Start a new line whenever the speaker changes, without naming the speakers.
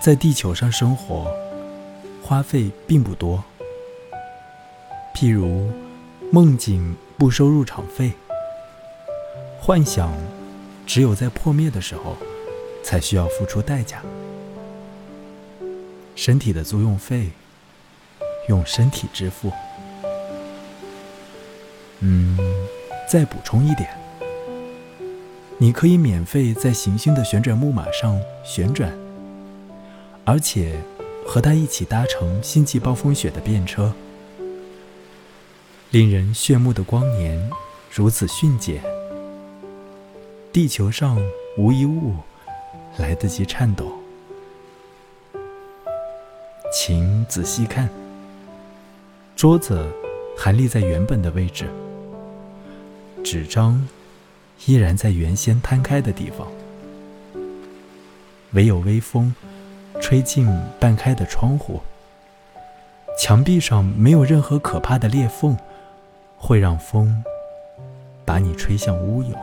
在地球上生活，花费并不多。譬如，梦境不收入场费，幻想只有在破灭的时候才需要付出代价。身体的租用费，用身体支付。嗯，再补充一点，你可以免费在行星的旋转木马上旋转。而且，和他一起搭乘星际暴风雪的便车，令人炫目的光年如此迅捷，地球上无一物来得及颤抖。请仔细看，桌子还立在原本的位置，纸张依然在原先摊开的地方，唯有微风。吹进半开的窗户墙壁上没有任何可怕的裂缝会让风把你吹向乌有。